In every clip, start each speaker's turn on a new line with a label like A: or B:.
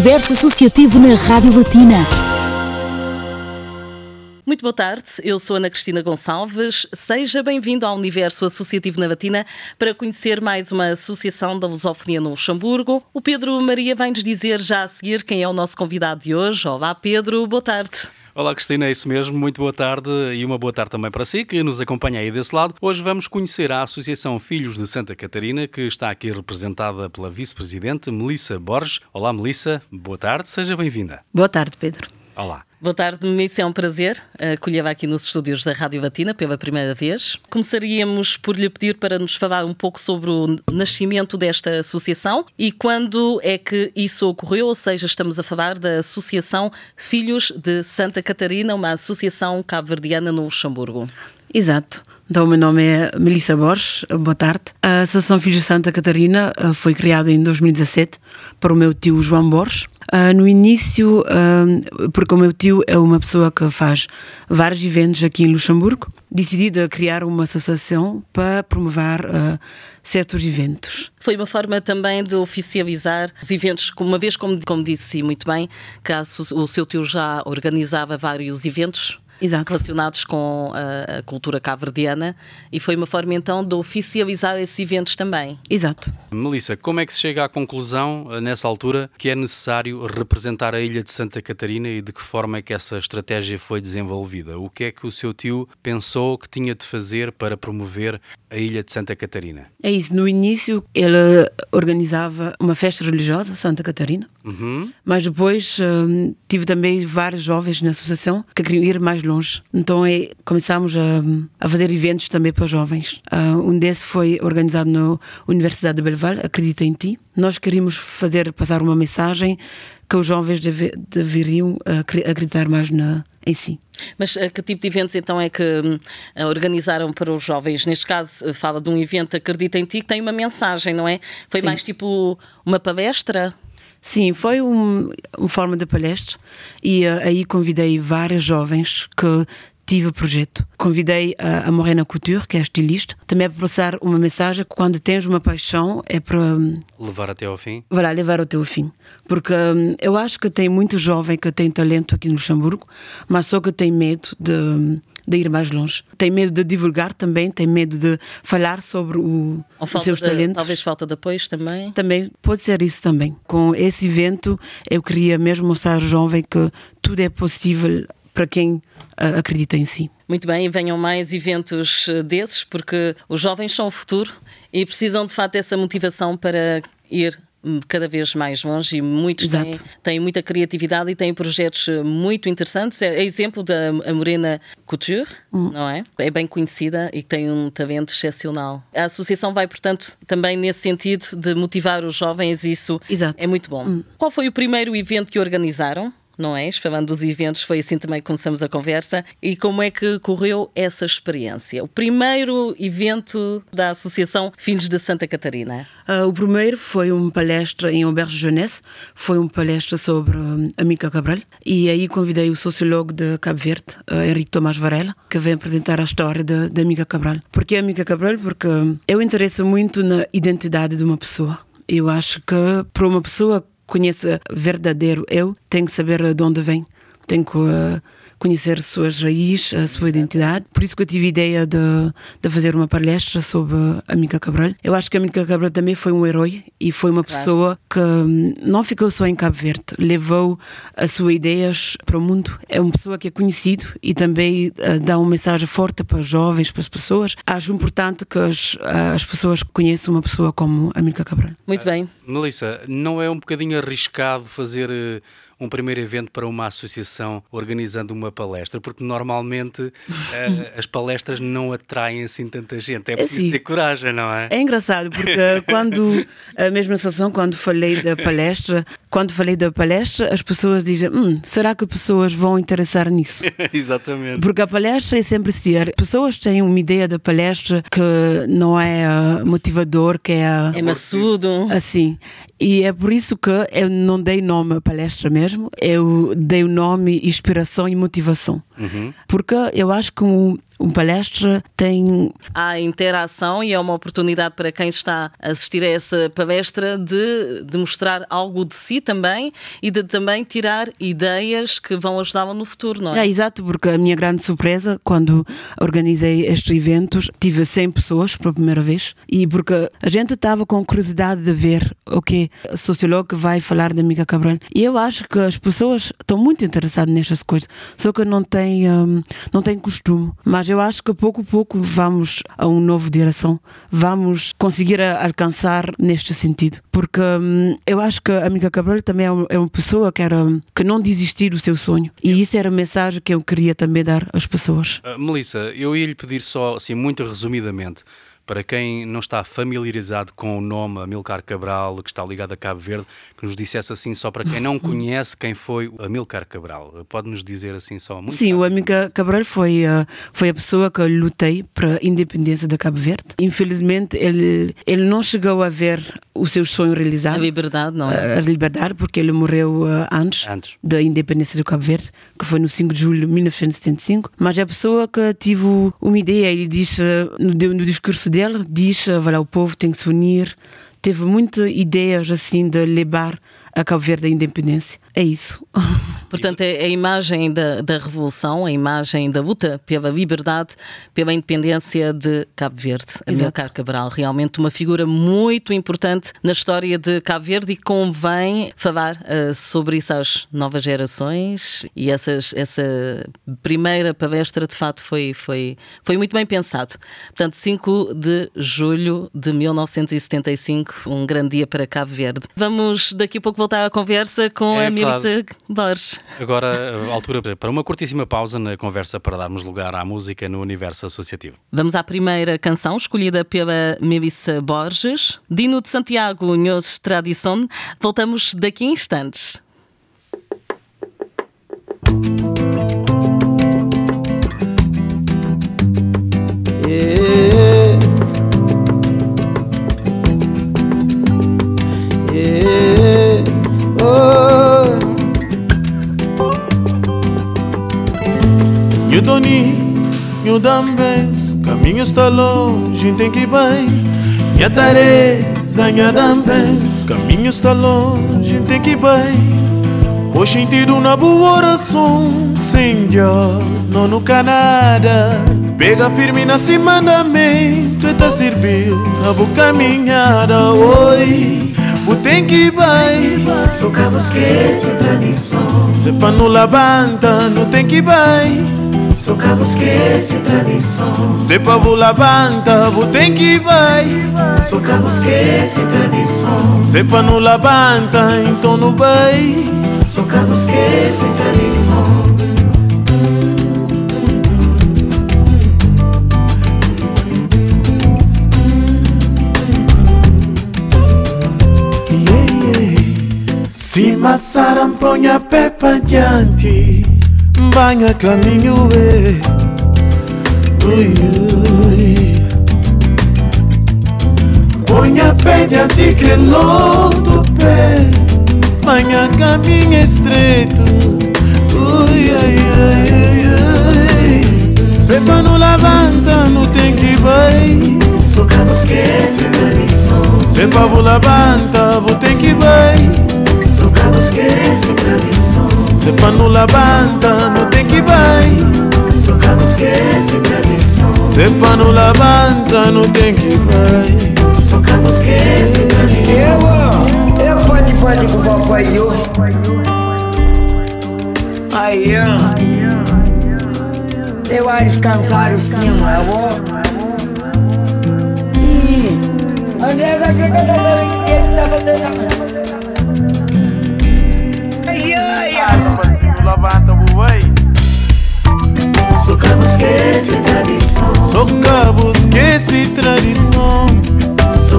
A: Universo Associativo na Rádio Latina.
B: Muito boa tarde, eu sou Ana Cristina Gonçalves. Seja bem-vindo ao Universo Associativo na Latina para conhecer mais uma associação da lusofonia no Luxemburgo. O Pedro Maria vai-nos dizer já a seguir quem é o nosso convidado de hoje. Olá, Pedro, boa tarde.
C: Olá Cristina, é isso mesmo. Muito boa tarde e uma boa tarde também para si que nos acompanha aí desse lado. Hoje vamos conhecer a Associação Filhos de Santa Catarina, que está aqui representada pela vice-presidente Melissa Borges. Olá Melissa, boa tarde, seja bem-vinda.
D: Boa tarde, Pedro.
C: Olá.
B: Boa tarde, Melissa. É um prazer acolhê-la aqui nos estúdios da Rádio Batina pela primeira vez. Começaríamos por lhe pedir para nos falar um pouco sobre o nascimento desta associação e quando é que isso ocorreu, ou seja, estamos a falar da Associação Filhos de Santa Catarina, uma associação cabo-verdiana no Luxemburgo.
D: Exato. Então, o meu nome é Melissa Borges, boa tarde. A Associação Filhos de Santa Catarina eh, foi criada em 2017 para o meu tio João Borges. Uh, no início, uh, porque o meu tio é uma pessoa que faz vários eventos aqui em Luxemburgo, decidi de criar uma associação para promover uh, certos eventos.
B: Foi uma forma também de oficializar os eventos, uma vez, como, como disse muito bem, que o seu tio já organizava vários eventos
D: Exato.
B: relacionados com a, a cultura cabo-verdiana e foi uma forma então de oficializar esses eventos também.
D: Exato.
C: Melissa, como é que se chega à conclusão, eh, nessa altura, que é necessário representar a ilha de Santa Catarina e de que forma é que essa estratégia foi desenvolvida? O que é que o seu tio pensou que tinha de fazer para promover a ilha de Santa Catarina?
D: É isso. No início, ele organizava uma festa religiosa, Santa Catarina,
C: uhum.
D: mas depois um, tive também vários jovens na associação que queriam ir mais longe. Então é, começámos a, a, fazer eventos também para jovens. Uh, um desses foi organizado na Universidade de Belval, Acredita em Ti. Nós queríamos fazer passar uma mensagem que os jovens deve, deveriam uh, acreditar mais na, em si.
B: Mas uh, que tipo de eventos então é que uh, organizaram para os jovens? Neste caso, fala de um evento Acredita em Ti que tem uma mensagem, não é? Foi
D: Sim.
B: mais tipo uma palestra?
D: Sim, foi um, uma forma de palestra e aí convidei vários jovens que tive o projeto. Convidei a, a Morena Couture, que é estilista, também para passar uma mensagem que quando tens uma paixão é para
C: levar até ao fim.
D: Vai lá, levar até ao fim. Porque hum, eu acho que tem muito jovem que tem talento aqui no Luxemburgo, mas só que tem medo de, de ir mais longe. Tem medo de divulgar também, tem medo de falar sobre o, os seus
B: de,
D: talentos.
B: Talvez falta de apoio também.
D: Também, pode ser isso também. Com esse evento, eu queria mesmo mostrar ao jovem que tudo é possível para quem uh, acredita em si.
B: Muito bem, venham mais eventos desses, porque os jovens são o futuro e precisam de facto dessa motivação para ir cada vez mais longe e muitos têm, têm, muita criatividade e têm projetos muito interessantes. É, exemplo da Morena Couture,
D: Hum.
B: não é? É bem conhecida e tem um talento excepcional. A associação vai, portanto, também nesse sentido de motivar os jovens, isso
D: Exato.
B: é muito bom.
D: Hum.
B: Qual foi o primeiro evento que organizaram? Não é? Falando dos eventos, foi assim também que começamos a conversa. E como é que correu essa experiência? O primeiro evento da Associação Filhos de Santa Catarina?
D: Uh, o primeiro foi uma palestra em Auberge Jeunesse, foi uma palestra sobre um, a Mica Cabral. E aí convidei o sociólogo de Cabo Verde, uh, Henrique Tomás Varela, que vem apresentar a história da Mica Cabral. Por que a Mica Cabral? Porque eu interesso muito na identidade de uma pessoa. Eu acho que para uma pessoa conheça verdadeiro eu, tem que saber de onde vem, tem que uh, conhecer suas raízes, a sua identidade. Por isso que eu tive a ideia de, de fazer uma palestra sobre a Mica Cabral. Eu acho que a Mica Cabral também foi um herói e foi uma pessoa claro. que não ficou só em Cabo Verde, levou as suas ideias para o mundo. É uma pessoa que é conhecido e também uh, dá uma mensagem forte para os jovens, para as pessoas. Acho importante que as, as pessoas conheçam uma pessoa como a Mica Cabral.
B: Muito bem.
C: Uh, Melissa, não é um bocadinho arriscado fazer uh, um primeiro evento para uma associação organizando uma palestra, porque normalmente uh, as palestras não atraem assim tanta gente. É preciso
D: assim,
C: ter coragem, não é?
D: É engraçado, porque quando a mesma sensação, quando falei da palestra, quando falei da palestra, as pessoas dizem: hum, será que pessoas vão interessar nisso?
C: Exatamente.
D: Porque a palestra é sempre assim: pessoas têm uma ideia da palestra que não é uh, motivador, que é. Uh,
B: é maçudo.
D: Assim. E é por isso que eu não dei nome à palestra mesmo, eu dei o nome Inspiração e Motivação.
C: Uhum.
D: Porque eu acho que um, um palestra tem.
B: Há interação e é uma oportunidade para quem está a assistir a essa palestra de, de mostrar algo de si também e de também tirar ideias que vão ajudá-la no futuro, não é?
D: É, exato, porque a minha grande surpresa quando organizei estes eventos, tive 100 pessoas pela primeira vez e porque a gente estava com curiosidade de ver o que sociólogo vai falar da Mica Cabral. E eu acho que as pessoas estão muito interessadas nestas coisas, só que não têm, um, não têm costume. Mas eu acho que pouco a pouco vamos a uma nova direção, vamos conseguir alcançar neste sentido. Porque hum, eu acho que a Mica Cabral também é uma pessoa que, era, que não desistir do seu sonho. E isso era a mensagem que eu queria também dar às pessoas.
C: Uh, Melissa, eu ia lhe pedir só, assim, muito resumidamente, para quem não está familiarizado com o nome Amilcar Cabral, que está ligado a Cabo Verde, que nos dissesse assim, só para quem não conhece quem foi Amilcar Cabral. Pode-nos dizer assim só muito
D: Sim, rápido. o Amilcar Cabral foi, uh, foi a pessoa que lutei para a independência de Cabo Verde. Infelizmente, ele, ele não chegou a ver o seu sonho realizado.
B: A liberdade, não é?
D: A liberdade, porque ele morreu uh, antes, antes, da independência do Cabo Verde, que foi no 5 de julho de 1975. Mas é a pessoa que tive uma ideia, ele disse no, no discurso dele, dele diz voilà, o povo tem que se unir. Teve muitas ideias assim de levar a Cabo Verde a independência. É isso.
B: Portanto, é a imagem da, da revolução, a imagem da luta pela liberdade, pela independência de Cabo Verde. Amilcar Cabral, realmente uma figura muito importante na história de Cabo Verde e convém falar uh, sobre isso às novas gerações e essas, essa primeira palestra de fato foi, foi, foi muito bem pensado. Portanto, 5 de julho de 1975, um grande dia para Cabo Verde. Vamos daqui a pouco voltar à conversa com
C: É
B: a Mirza. Borges.
C: Agora, a altura para uma curtíssima pausa na conversa para darmos lugar à música no universo associativo.
B: Vamos à primeira canção, escolhida pela Melissa Borges, Dino de Santiago, Nhos Tradição. Voltamos daqui a instantes.
E: Nho Doni, Nho Dambes, caminho está longe, tem que ir bem. Minha Teresa, Nha Dambes, caminho está longe, tem que ir bem. O sentido na boa oração, sem Deus, não no Canadá. Pega firme nesse mandamento, e tá serviu na boa caminhada, oi. O tem que ir bem,
F: Só cabo esquece tradição
E: se pa não levanta, não tem que ir bem.
F: Só cabo esquece tradição
E: Se pa vou levanta, o tem que bem.
F: Só cabo esquece tradição
E: Se pa não levanta, então não vai.
F: Esquece tradição
E: Se massaram, põe a pé pra diante. Banha caminho, é. Ui, ui. Põe a pé diante que loto pé. Banha caminho estreito. Ui, ai, ai, ai, ai. Se pa não levanta, não tem que vai.
F: Só cabo esquece tradição
E: Se pa vou levanta, vou tem que vai.
F: Só cabo esquece tradição
E: Se pa não levanta, não tem que vai.
F: Só cabo esquece tradição
E: Se pa não levanta, não tem que vai.
F: Só cabo esquece tradição
G: Eu, eu pode pode com o papai eu. Aí, ó. Eu acho cantar o cima, eu vou. Ih, André, já que ele tá ai.
E: Não levanta, vai.
F: Só cabo esquece tradição
E: Só cabo esquece tradição.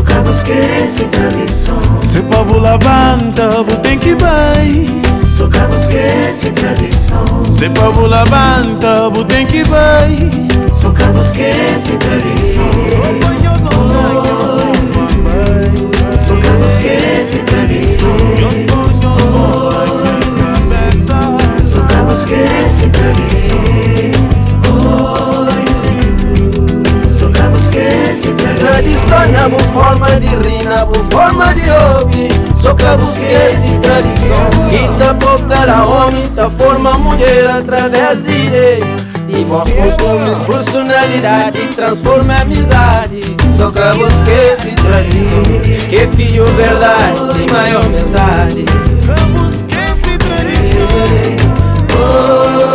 F: Cabo esquece tradição
E: Se pa vou levanta, vou tem que vai.
F: Só cabo esquece tradição
E: Se pa vou levanta, vou tem que vai.
F: Só cabo esquece tradição Só cabo tradição
H: boa forma de rir, na boa forma de ouvir. Só esquece esquece tradição. Quita voltar a homem, tá forma mulher através de ideias E bons costumes, personalidade Transforma amizade. Só que eu esquece tradição. Que filho verdade, tem maior humildade.
E: Esquece tradição. Hoje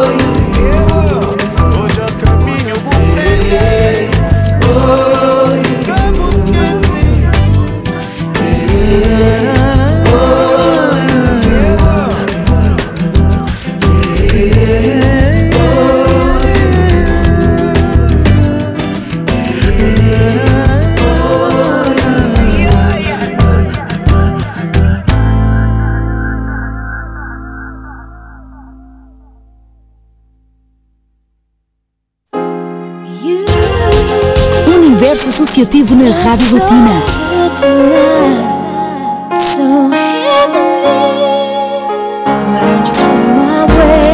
A: Associativo na Rádio Latina.
I: So heavenly, why don't you slip my way?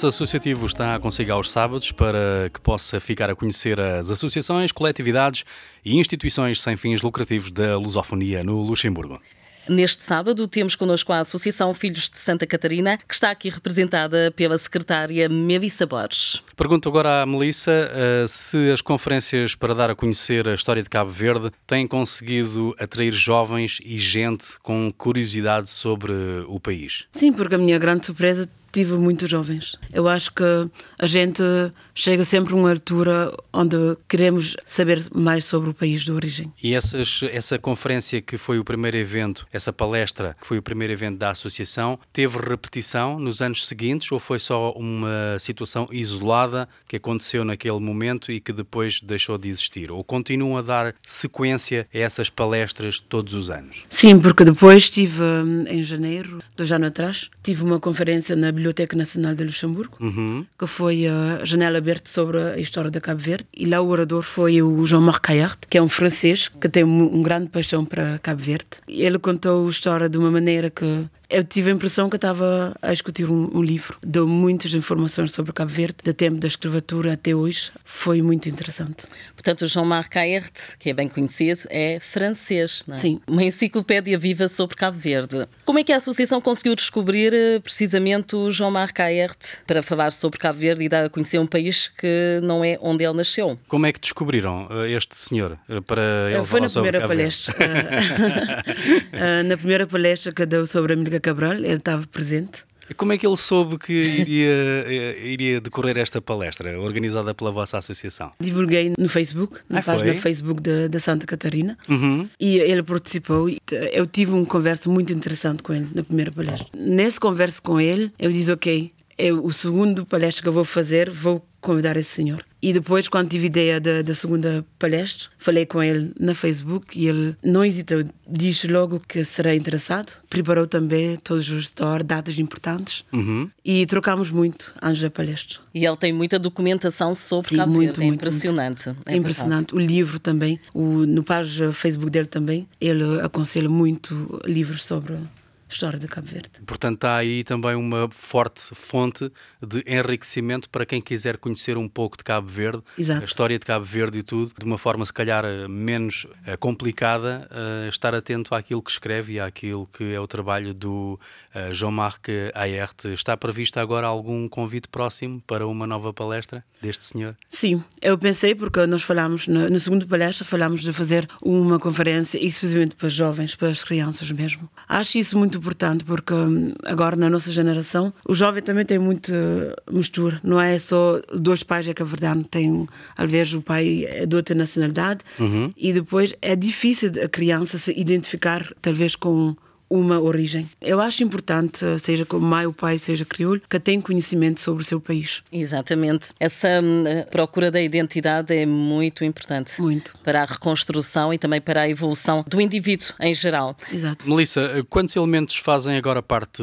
C: O Universo Associativo está consigo aos sábados para que possa ficar a conhecer as associações, coletividades e instituições sem fins lucrativos da lusofonia no Luxemburgo.
B: Neste sábado temos connosco a Associação Filhos de Santa Catarina, que está aqui representada pela secretária Melissa Borges.
C: Pergunto agora à Melissa uh, se as conferências para dar a conhecer a história de Cabo Verde têm conseguido atrair jovens e gente com curiosidade sobre o país.
D: Sim, porque a minha grande surpresa tive muitos jovens. Eu acho que a gente chega sempre a uma altura onde queremos saber mais sobre o país de origem.
C: E essas, essa conferência que foi o primeiro evento, essa palestra que foi o primeiro evento da associação, teve repetição nos anos seguintes ou foi só uma situação isolada que aconteceu naquele momento e que depois deixou de existir? Ou continuam a dar sequência a essas palestras todos os anos?
D: Sim, porque depois tive hum, em janeiro, dois anos atrás, tive uma conferência na Biblioteca Nacional de Luxemburgo,
C: uhum.
D: que foi a janela aberta sobre a história de Cabo Verde. E lá o orador foi o Jean-Marc Caillard, que é um francês que tem um grande paixão para Cabo Verde. Ele contou a história de uma maneira que eu tive a impressão que estava a discutir um, um, livro. Deu muitas informações sobre Cabo Verde, do tempo da escravatura até hoje. Foi muito interessante.
B: Portanto, o Jean-Marc Caert, que é bem conhecido, é francês. Não é?
D: Sim.
B: Uma enciclopédia viva sobre Cabo Verde. Como é que a associação conseguiu descobrir eh, precisamente o Jean-Marc Caert para falar sobre Cabo Verde e dar a conhecer um país que não é onde ele nasceu?
C: Como é que descobriram eh, este senhor eh, para ele
D: Foi
C: falar
D: na primeira palestra. na primeira palestra que deu sobre a Mílica Cabral, ele estava presente.
C: Como é que ele soube que iria, iria decorrer esta palestra, organizada pela vossa associação?
D: Divulguei no Facebook, na
C: Ah,
D: página
C: foi?
D: Facebook da Santa Catarina,
C: Uhum.
D: e ele participou. e Eu tive uma conversa muito interessante com ele na primeira palestra. Nessa conversa com ele, eu disse: Ok, eu, o segundo palestra que eu vou fazer, vou convidar esse senhor. E depois, quando tive ideia da, da segunda palestra, falei com ele na Facebook e ele não hesitou, disse logo que será interessado. Preparou também todos os stories, datas importantes
C: Uhum.
D: e trocamos muito antes da palestra.
B: E ele tem muita documentação sobre
D: Sim,
B: Cabo
D: muito,
B: Verde. É
D: muito,
B: impressionante.
D: É impressionante. O livro também, o, no página Facebook dele também, ele aconselha muito livros sobre história de Cabo Verde.
C: Portanto, está aí também uma forte fonte de enriquecimento para quem quiser conhecer um pouco de Cabo Verde,
D: Exato.
C: a história de Cabo Verde e tudo, de uma forma se calhar eh, menos eh, complicada, eh, estar atento àquilo que escreve e àquilo que é o trabalho do eh, Jean-Marc Ayert. Está previsto agora algum convite próximo para uma nova palestra deste senhor?
D: Sim, eu pensei, porque nós falámos, na, na segunda palestra, falámos de fazer uma conferência exclusivamente para jovens, para as crianças mesmo. Acho isso muito importante, porque hum, agora na nossa geração, o jovem também tem muita mistura. Não é só dois pais é que é verdade, tem, às vezes o pai é de outra nacionalidade, e depois é difícil a criança se identificar, talvez, com uma origem. Eu acho importante, seja como mãe ou pai, seja crioulo, que tenha conhecimento sobre o seu país.
B: Exatamente. Essa hum, procura da identidade é muito importante.
D: Muito.
B: Para a reconstrução e também para a evolução do indivíduo em geral.
D: Exato.
C: Melissa, eh, quantos elementos fazem agora parte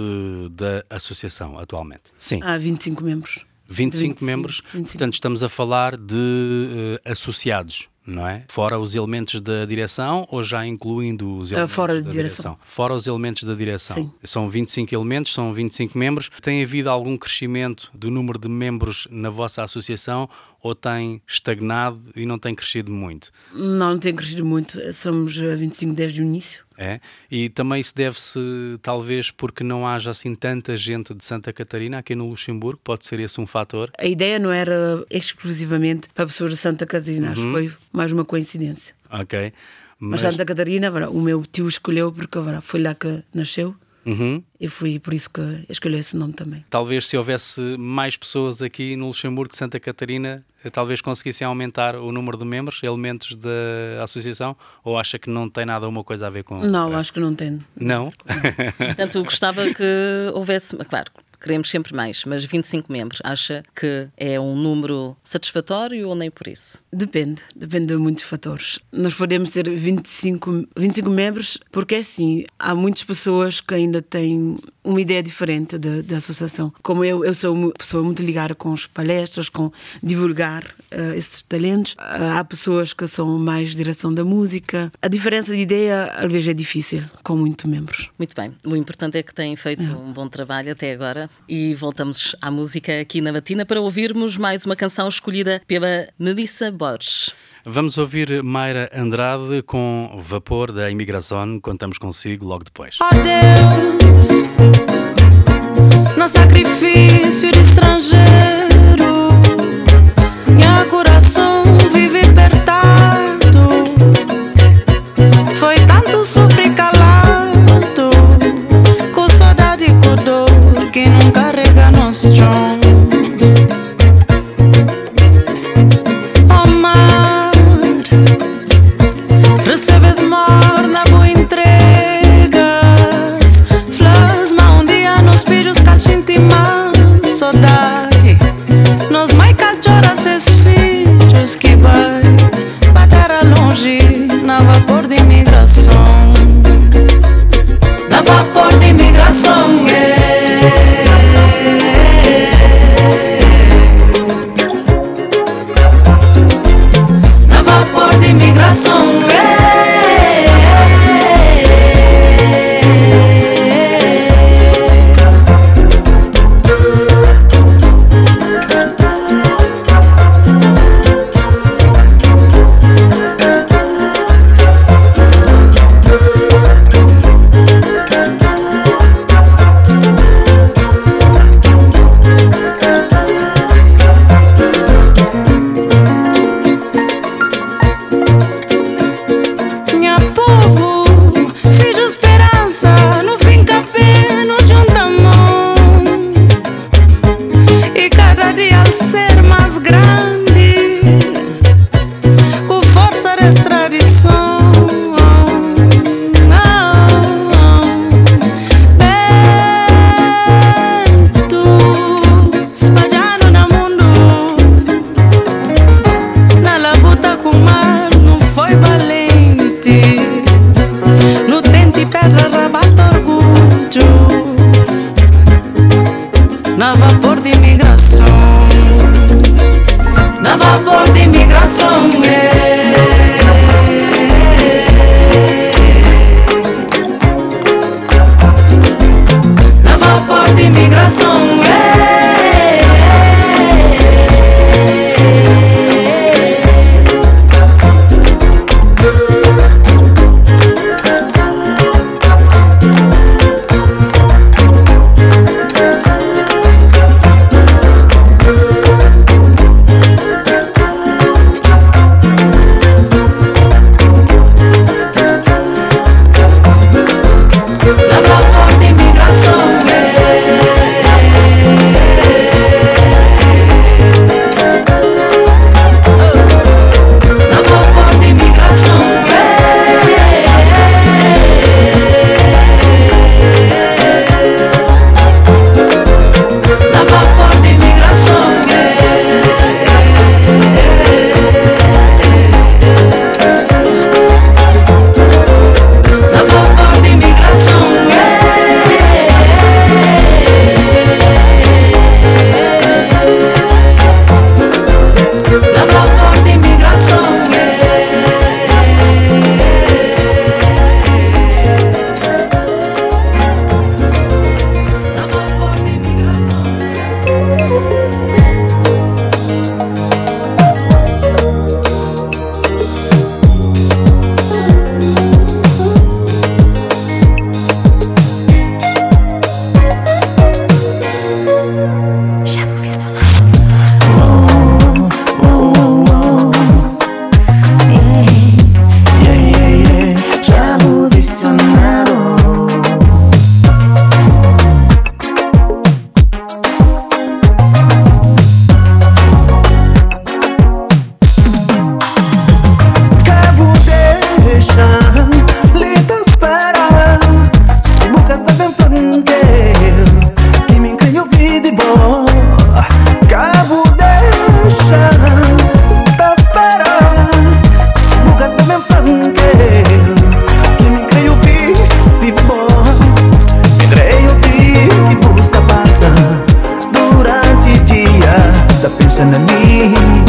C: da associação atualmente? Sim.
D: Há 25 membros.
C: 25
D: 25,
C: membros,
D: 25.
C: portanto estamos a falar de eh, associados, não é? Fora os elementos da direção ou já incluindo os
D: Ah,
C: elementos
D: fora
C: da
D: da direção.
C: Fora os elementos da direção.
D: Sim.
C: São 25 elementos, são 25 membros. Tem havido algum crescimento do número de membros na vossa associação ou tem estagnado e não tem crescido muito?
D: Não, não tem crescido muito. Somos eh, 25 desde o início.
C: É? E também isso deve-se, talvez, porque não haja assim tanta gente de Santa Catarina aqui no Luxemburgo, pode ser esse um fator.
D: A ideia não era exclusivamente para pessoas de Santa Catarina, acho que foi mais uma coincidência.
C: Ok.
D: Mas, Santa Catarina, o meu tio escolheu porque foi lá que nasceu
C: Uhum.
D: e foi por isso que escolheu esse nome também.
C: Talvez se houvesse mais pessoas aqui no Luxemburgo de Santa Catarina, talvez conseguissem aumentar o número de membros, elementos da associação, ou acha que não tem nada uma coisa a ver com
D: Não, acho que não tem.
C: Não?
B: Portanto, eu gostava que houvesse, claro, queremos sempre mais, mas 25 membros, acha que é um número satisfatório ou nem por isso?
D: Depende, depende de muitos fatores. Nós podemos ter 25, 25 membros, porque é assim, há muitas pessoas que ainda têm uma ideia diferente da associação. Como eu, eu sou uma pessoa muito ligada com as palestras, com divulgar uh, esses talentos, uh, há pessoas que são mais direção da música. A diferença de ideia, às vezes, é difícil, com muitos membros.
B: Muito bem. O importante é que têm feito é. um bom trabalho até agora e voltamos à música aqui na Batina para ouvirmos mais uma canção escolhida pela Melissa Borges.
C: Vamos ouvir Mayra Andrade com Vapor da Imigração. Contamos consigo logo depois.
J: Oh Deus, no sacrifício de estrangeiro,
K: listening to me.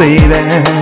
K: baby.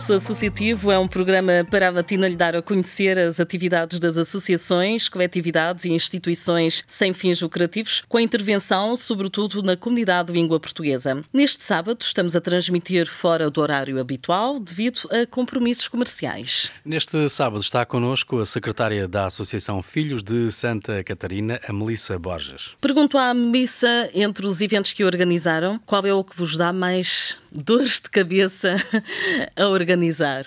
B: Universo Associativo é um programa para a Batina lhe dar a conhecer as atividades das associações, coletividades e instituições sem fins lucrativos, com a intervenção, sobretudo, na comunidade de língua portuguesa. Neste sábado, estamos a transmitir fora do horário habitual, devido a compromissos comerciais.
C: Neste sábado está connosco a secretária da Associação Filhos de Santa Catarina, a Melissa Borges.
B: Pergunto à Melissa, entre os eventos que organizaram, qual é o que vos dá mais dores de cabeça a organizar?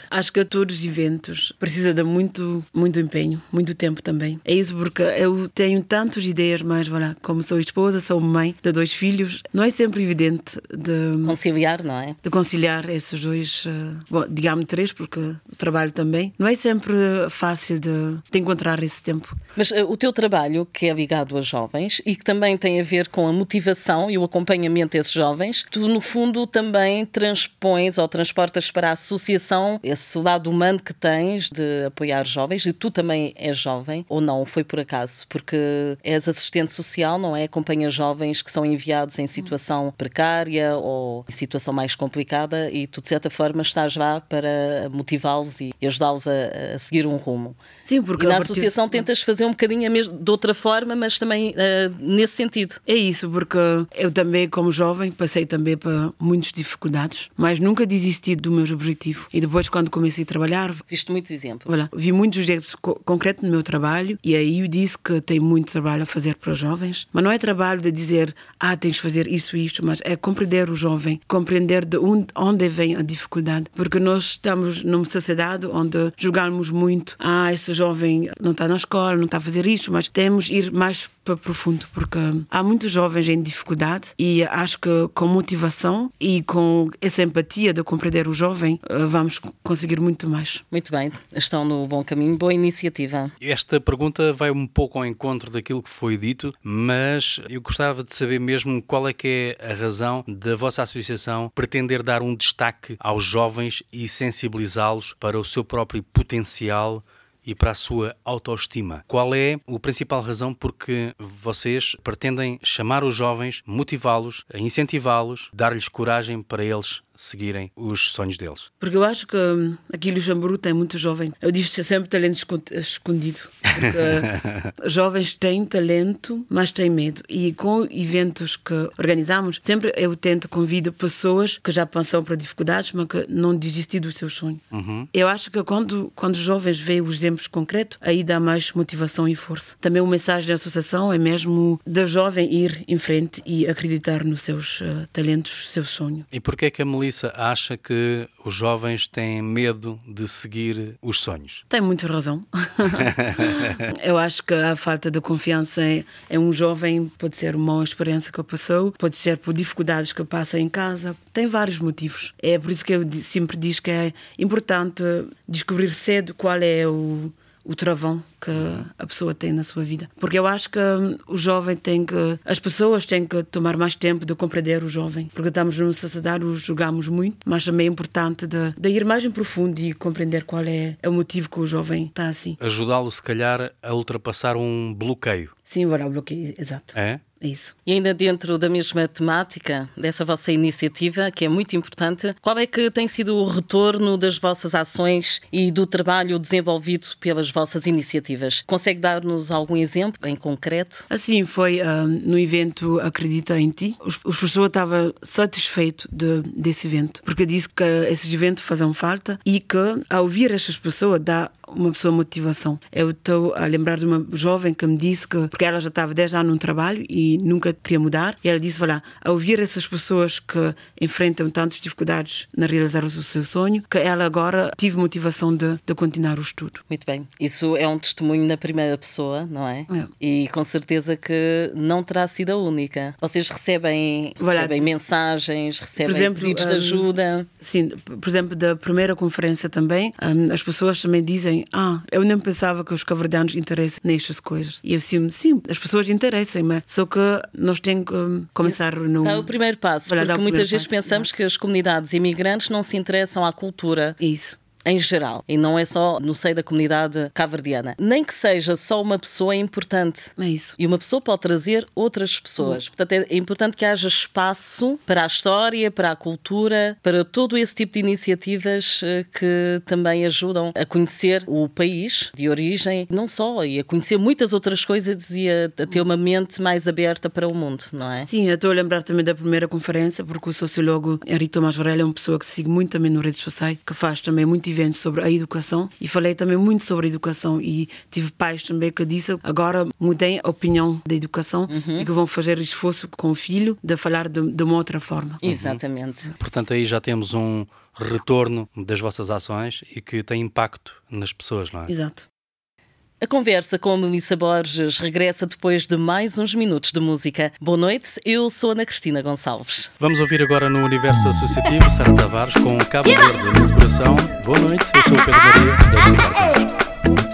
D: Acho que todos os eventos precisa de muito, muito empenho, muito tempo também. É isso porque eu tenho tantas ideias, mas voilà, como sou esposa, sou mãe de dois filhos, não é sempre evidente de
B: conciliar, não é?
D: De conciliar esses dois, uh, bom, digamos três, porque o trabalho também. Não é sempre fácil de, de encontrar esse tempo.
B: Mas uh, o teu trabalho, que é ligado a jovens e que também tem a ver com a motivação e o acompanhamento desses jovens, tu no fundo também transpões ou transportas para a associação esse lado humano que tens de apoiar jovens e tu também és jovem ou não? Foi por acaso? Porque és assistente social, não é? Acompanha jovens que são enviados em situação precária ou em situação mais complicada e tu de certa forma estás lá para motivá-los e ajudá-los a, a, seguir um rumo.
D: Sim, porque
B: e na associação tentas fazer um bocadinho mesmo de outra forma, mas também uh, nesse sentido.
D: É isso, porque eu também, como jovem, passei também por muitas dificuldades, mas nunca desisti do meu objetivo. E depois, quando comecei a trabalhar.
B: Viste muitos exemplos.
D: Voilà, vi muitos exemplos co concretos no meu trabalho e aí eu disse que tem muito trabalho a fazer para os jovens, mas não é trabalho de dizer, ah, tens de fazer isso e isto, mas é compreender o jovem, compreender de onde, onde vem a dificuldade, porque nós estamos numa sociedade onde julgamos muito, ah, este jovem não está na escola, não está a fazer isto, mas temos ir mais para profundo, porque há muitos jovens em dificuldade e acho que com motivação e com essa empatia de compreender o jovem, eh, vamos conseguir muito mais.
B: Muito bem, estão no bom caminho, boa iniciativa.
C: Esta pergunta vai um pouco ao encontro daquilo que foi dito, mas eu gostava de saber mesmo qual é que é a razão da vossa associação pretender dar um destaque aos jovens e sensibilizá-los para o seu próprio potencial e para a sua autoestima. Qual é a principal razão porque vocês pretendem chamar os jovens, motivá-los, incentivá-los, dar-lhes coragem para eles seguirem os sonhos deles?
D: Porque eu acho que hum, aqui em Luxemburgo tem muito jovem. Eu digo sempre talento escondido. Porque jovens têm talento, mas têm medo. E com eventos que organizamos, sempre eu tento convidar pessoas que já passaram por dificuldades, mas que não desistiram do seu sonho.
C: Uhum.
D: Eu acho que quando, quando os jovens veem os exemplos concretos, aí dá mais motivação e força. Também o mensagem da associação é mesmo da jovem ir em frente e acreditar nos seus uh, talentos, seus sonhos.
C: E porquê é que a Melissa acha que os jovens têm medo de seguir os sonhos?
D: Tem muita razão. Eu acho que a falta de confiança em, em um jovem pode ser uma experiência que passou, pode ser por dificuldades que passa em casa. Tem vários motivos. É por isso que eu sempre digo que é importante descobrir cedo qual é o o travão que a pessoa tem na sua vida. Porque eu acho que hum, o jovem tem que. As pessoas têm que tomar mais tempo de compreender o jovem. Porque estamos numa sociedade, o julgamos muito, mas também é importante de, de ir mais em profundo e compreender qual é, é o motivo que o jovem está assim.
C: Ajudá-lo, se calhar, a ultrapassar um bloqueio.
D: Sim, o bloqueio, exato.
C: É?
D: Isso.
B: E ainda dentro da mesma temática dessa vossa iniciativa, que é muito importante, qual é que tem sido o retorno das vossas ações e do trabalho desenvolvido pelas vossas iniciativas? Consegue dar-nos algum exemplo em concreto?
D: Assim, foi uh, no evento Acredita em Ti. Os, os pessoas estavam satisfeitos de, desse evento, porque disse que esses eventos faziam falta e que, ao ouvir essas pessoas, dá uma pessoa motivação. Eu estou a lembrar de uma jovem que me disse que, porque ela já estava 10 anos no trabalho e nunca queria mudar, e ela disse: Olha, ao ouvir essas pessoas que enfrentam tantas dificuldades na realizar o seu sonho, que ela agora tive motivação de, de continuar o estudo.
B: Muito bem. Isso é um testemunho na primeira pessoa, não é?
D: é.
B: E com certeza que não terá sido a única. Vocês recebem, recebem mensagens, recebem exemplo, pedidos de ajuda.
D: Um, sim, por exemplo, da primeira conferência também, um, as pessoas também dizem ah, eu nem pensava que os caverdianos interessem nestas coisas. E eu sim, sim, as pessoas interessem, mas só que nós temos que hum, começar no.
B: Dá o primeiro passo, porque muitas vezes passo, pensamos que as comunidades imigrantes não se interessam à cultura.
D: Isso
B: em geral, e não é só no seio da comunidade caverdiana. Nem que seja só uma pessoa é importante.
D: É isso.
B: E uma pessoa pode trazer outras pessoas. Hum. Portanto, é importante que haja espaço para a história, para a cultura, para todo esse tipo de iniciativas eh, que também ajudam a conhecer o país de origem, não só, e a conhecer muitas outras coisas e a, a ter uma mente mais aberta para o mundo, não é?
D: Sim, eu estou a lembrar também da primeira conferência, porque o sociólogo Henrique Tomás Varela é uma pessoa que sigo muito também no redes sociais, que faz também muito eventos sobre a educação e falei também muito sobre a educação e tive pais também que disse agora mudei a opinião da educação e que vão fazer esforço com o filho de falar de, de uma outra forma.
B: Exatamente.
L: Portanto, aí já temos um retorno das vossas ações e que tem impacto nas pessoas, não é?
D: Exato.
B: A conversa com a Melissa Borges regressa depois de mais uns minutos de música. Boa noite, eu sou Ana Cristina Gonçalves.
L: Vamos ouvir agora no Universo Associativo Sara Tavares com Cabo Verde no coração. Boa noite, eu sou o Pedro Maria das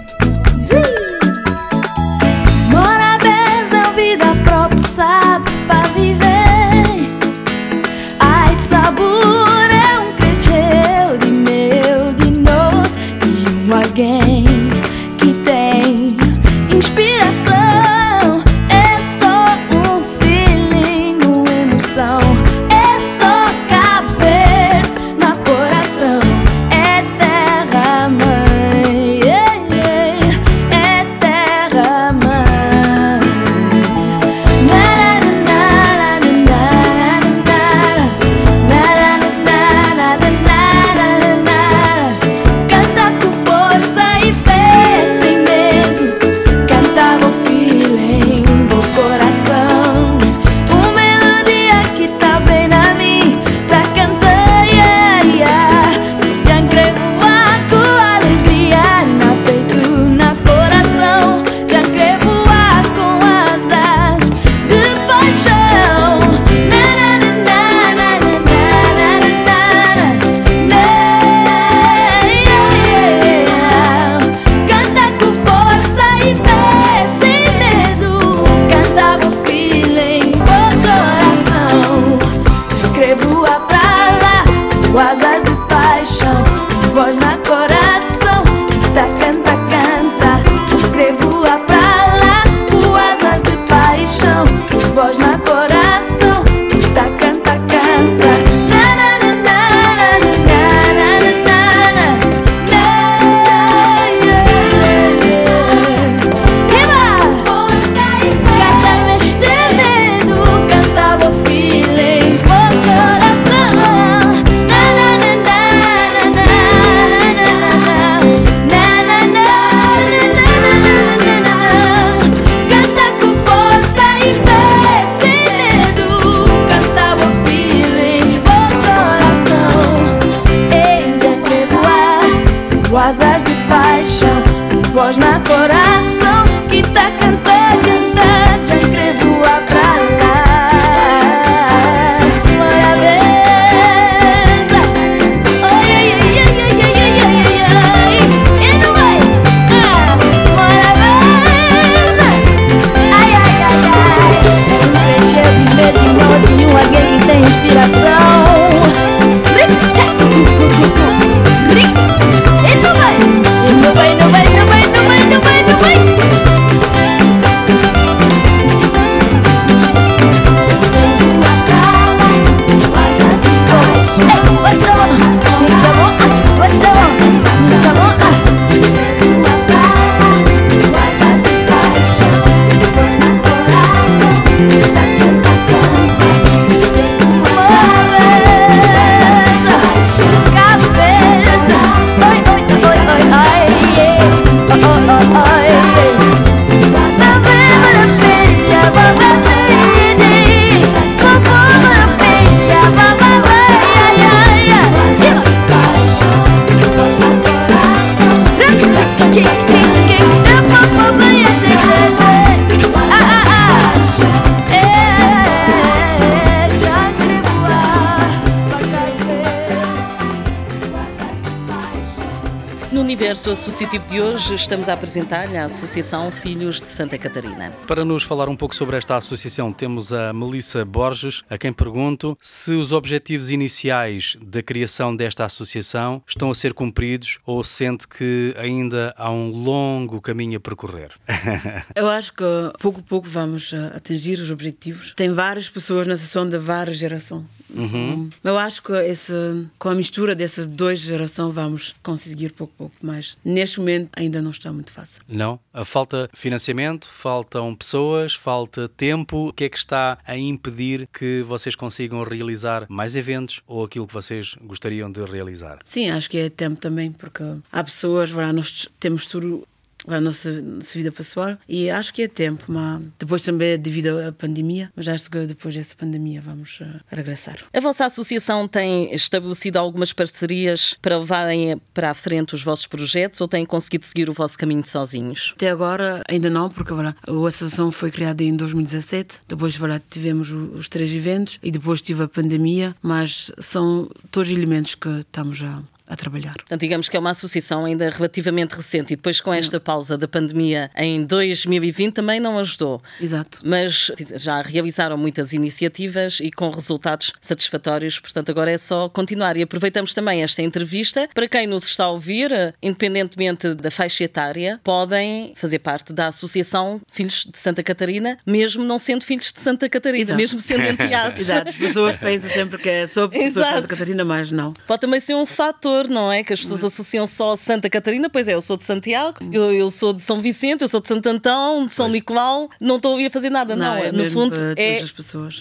B: associativo de hoje, estamos a apresentar-lhe a Associação Filhos de Santa Catarina.
L: Para nos falar um pouco sobre esta associação, temos a Melissa Borges, a quem pergunto se os objetivos iniciais da criação desta associação estão a ser cumpridos ou sente que ainda há um longo caminho a percorrer.
D: Eu acho que pouco a pouco vamos eh, atingir os objetivos. Tem várias pessoas na sessão de várias gerações.
C: Uhum.
D: Eu acho que esse, com a mistura dessas duas gerações vamos conseguir pouco a pouco, mas neste momento ainda não está muito fácil.
C: Não? A Falta financiamento, faltam pessoas, falta tempo. O que é que está a impedir que vocês consigam realizar mais eventos ou aquilo que vocês gostariam de realizar?
D: Sim, acho que é tempo também, porque há pessoas, nós temos tudo a nossa, nossa vida pessoal e acho que é tempo, mas depois também devido à pandemia, mas acho que depois dessa pandemia vamos uh, regressar.
B: A vossa associação tem estabelecido algumas parcerias para levarem para a frente os vossos projetos ou têm conseguido seguir o vosso caminho sozinhos?
D: Até agora ainda não, porque voilà, a associação foi criada em 2017, depois tivemos os três eventos e depois tive a pandemia, mas são todos elementos que estamos a a trabalhar.
B: Portanto, digamos que é uma associação ainda relativamente recente e depois com esta pausa da pandemia em 2020 também não ajudou.
D: Exato.
B: Mas já realizaram muitas iniciativas e com resultados satisfatórios, portanto agora é só continuar. E aproveitamos também esta entrevista para quem nos está a ouvir, independentemente da faixa etária, podem fazer parte da Associação Filhos de Santa Catarina, mesmo não sendo filhos de Santa Catarina,
D: Exato.
B: mesmo sendo enteados.
D: Exato, as pessoas pensam sempre que é só pessoas de Santa Catarina, mas não.
B: Pode também ser um fator não é? Que as pessoas associam só a Santa Catarina, pois é, eu sou de Santiago, eu, eu sou de São Vicente, eu sou de Santo Antão, de São pois. Nicolau, não estou a fazer nada, não.
D: não é
B: no fundo, é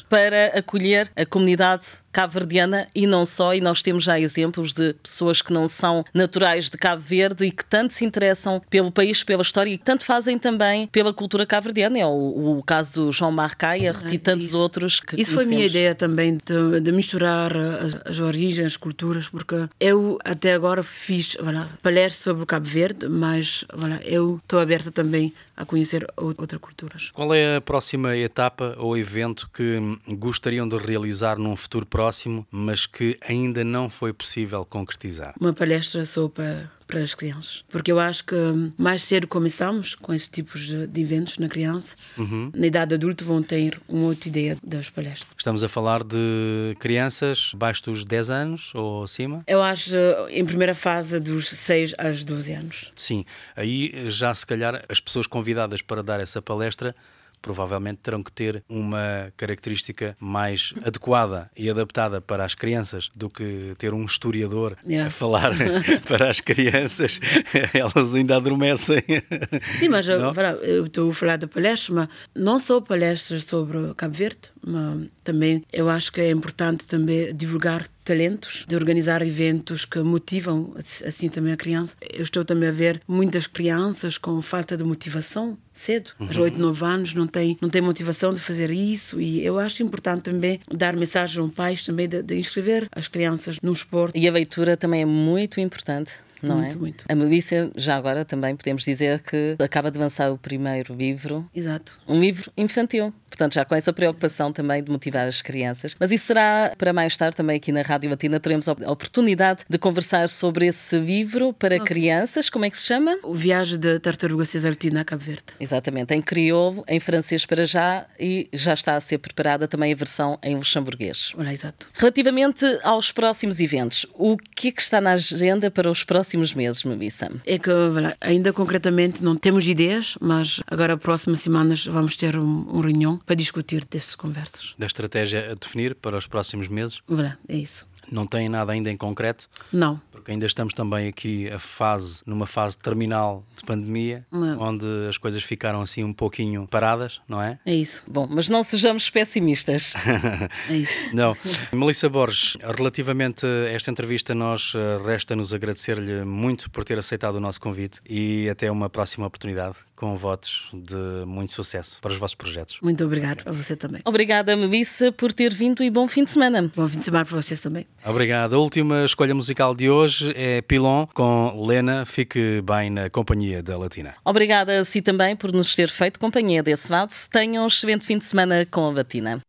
B: para acolher a comunidade cabo-verdiana e não só, e nós temos já exemplos de pessoas que não são naturais de Cabo Verde e que tanto se interessam pelo país, pela história e que tanto fazem também pela cultura cabo-verdiana. É o, o, caso do João Marcaia e ah, tantos
D: isso.
B: outros que
D: Isso
B: conhecemos.
D: foi a minha ideia também de, de misturar as, as, origens, as culturas, porque eu até agora fiz voilà, palestras sobre o Cabo Verde, mas voilà, eu estou aberta também a conhecer outras culturas.
C: Qual é a próxima etapa ou evento que gostariam de realizar num futuro próximo, mas que ainda não foi possível concretizar?
D: Uma palestra só para para as crianças. Porque eu acho que mais cedo começamos com esses tipos de eventos na criança.
C: Uhum.
D: Na idade adulta vão ter uma outra ideia das palestras.
C: Estamos a falar de crianças abaixo dos 10 anos ou acima?
D: Eu acho em primeira fase dos 6 aos 12 anos.
C: Sim, aí já se calhar as pessoas convidadas para dar essa palestra provavelmente terão que ter uma característica mais adequada e adaptada para as crianças do que ter um historiador
D: yeah.
C: a falar para as crianças. Elas ainda adormecem.
D: Sim, mas eu, eu estou a falar de palestras, mas não só palestras sobre Cabo Verde, mas também eu acho que é importante também divulgar talentos, de organizar eventos que motivam assim também a criança. Eu estou também a ver muitas crianças com falta de motivação cedo, uhum. aos 8, 9 anos, não tem, não tem motivação de fazer isso e eu acho importante também dar mensagem aos pais também de, de inscrever as crianças no esporte.
B: E a leitura também é muito importante não
D: muito,
B: é?
D: Muito.
B: A Melissa, já agora também podemos dizer que acaba de lançar o primeiro livro.
D: Exato.
B: Um livro infantil. Portanto, já com essa preocupação também de motivar as crianças. Mas isso será para mais tarde também aqui na Rádio Latina. Teremos a oportunidade de conversar sobre esse livro para okay. crianças. Como é que se chama?
D: O Viagem da Tartaruga Cesartina a Cabo Verde.
B: Exatamente. Em crioulo, em francês para já e já está a ser preparada também a versão em luxemburguês.
D: Olha, exato.
B: Relativamente aos próximos eventos, o que é que está na agenda para os próximos meses, Melissa?
D: É que ainda concretamente não temos ideias, mas agora, próximas semanas, vamos ter um, um reunião para discutir destas conversas.
C: Da estratégia a definir para os próximos meses?
D: É isso.
C: Não tem nada ainda em concreto?
D: Não.
C: Porque ainda estamos também aqui a fase, numa fase terminal de pandemia,
D: não.
C: onde as coisas ficaram assim um pouquinho paradas, não é?
D: É isso.
B: Bom, mas não sejamos pessimistas.
D: é isso.
C: Não. Melissa Borges, relativamente a esta entrevista, nós eh, resta-nos agradecer-lhe muito por ter aceitado o nosso convite e até uma próxima oportunidade com votos de muito sucesso para os vossos projetos.
D: Muito obrigado a você também.
B: Obrigada, Melissa, por ter vindo e bom fim de semana.
D: Bom fim de semana para vocês também.
C: Obrigado. A última escolha musical de hoje é Pilon com Lena. Fique bem na companhia da Latina.
B: Obrigada a si também por nos ter feito companhia desse lado. Tenham um excelente fim de semana com a Latina.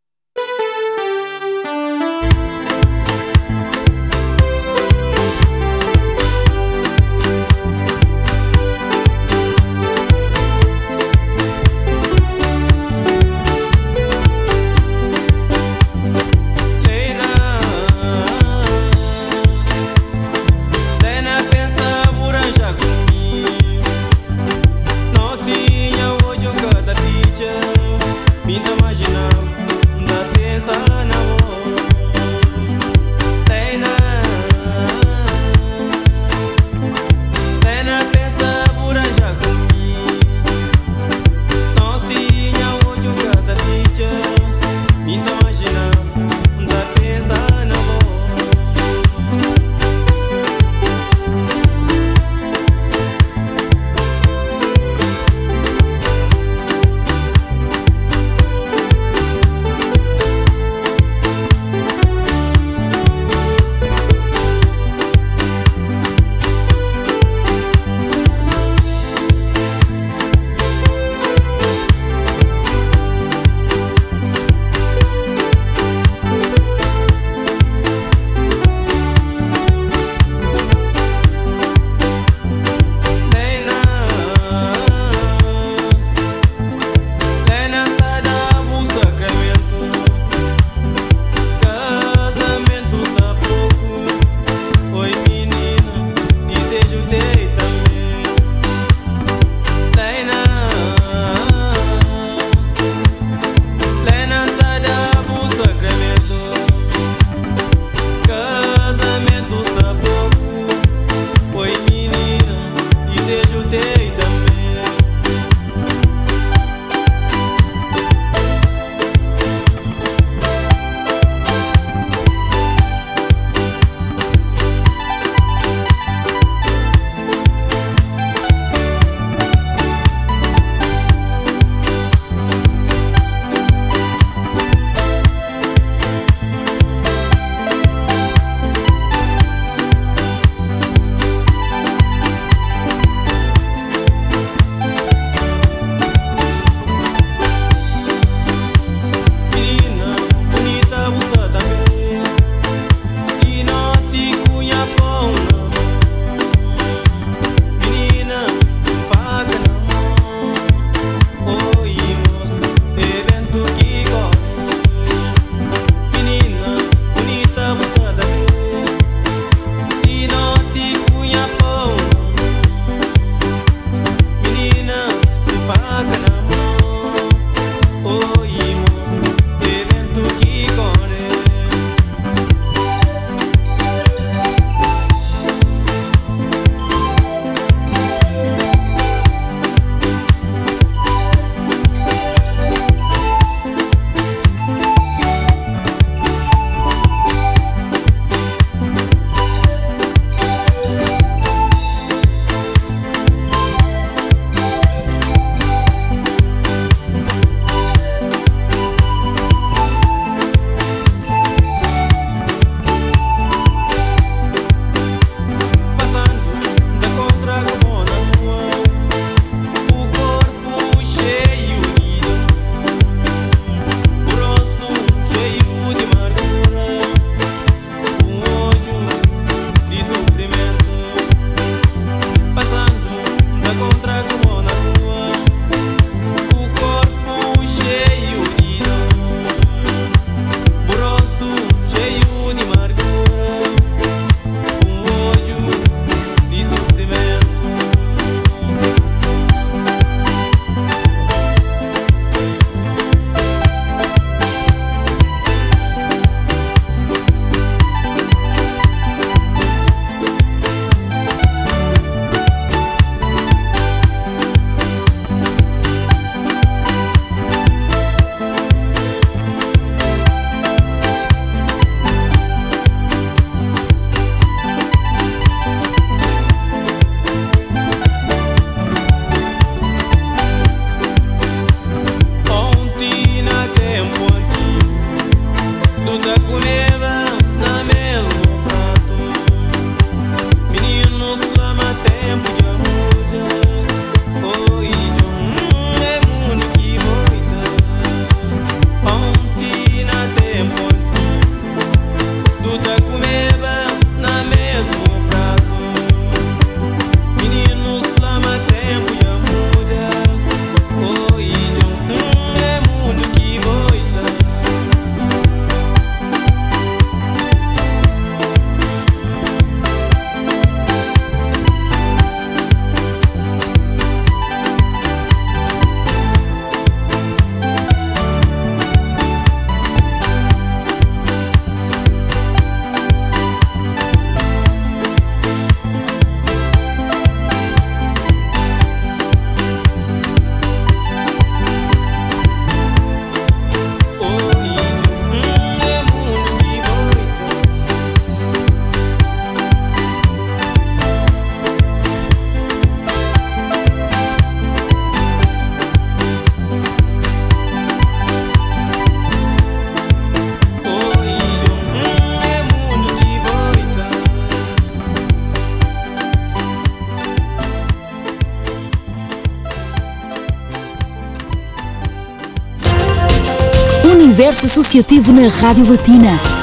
A: Universo Associativo na Rádio Latina.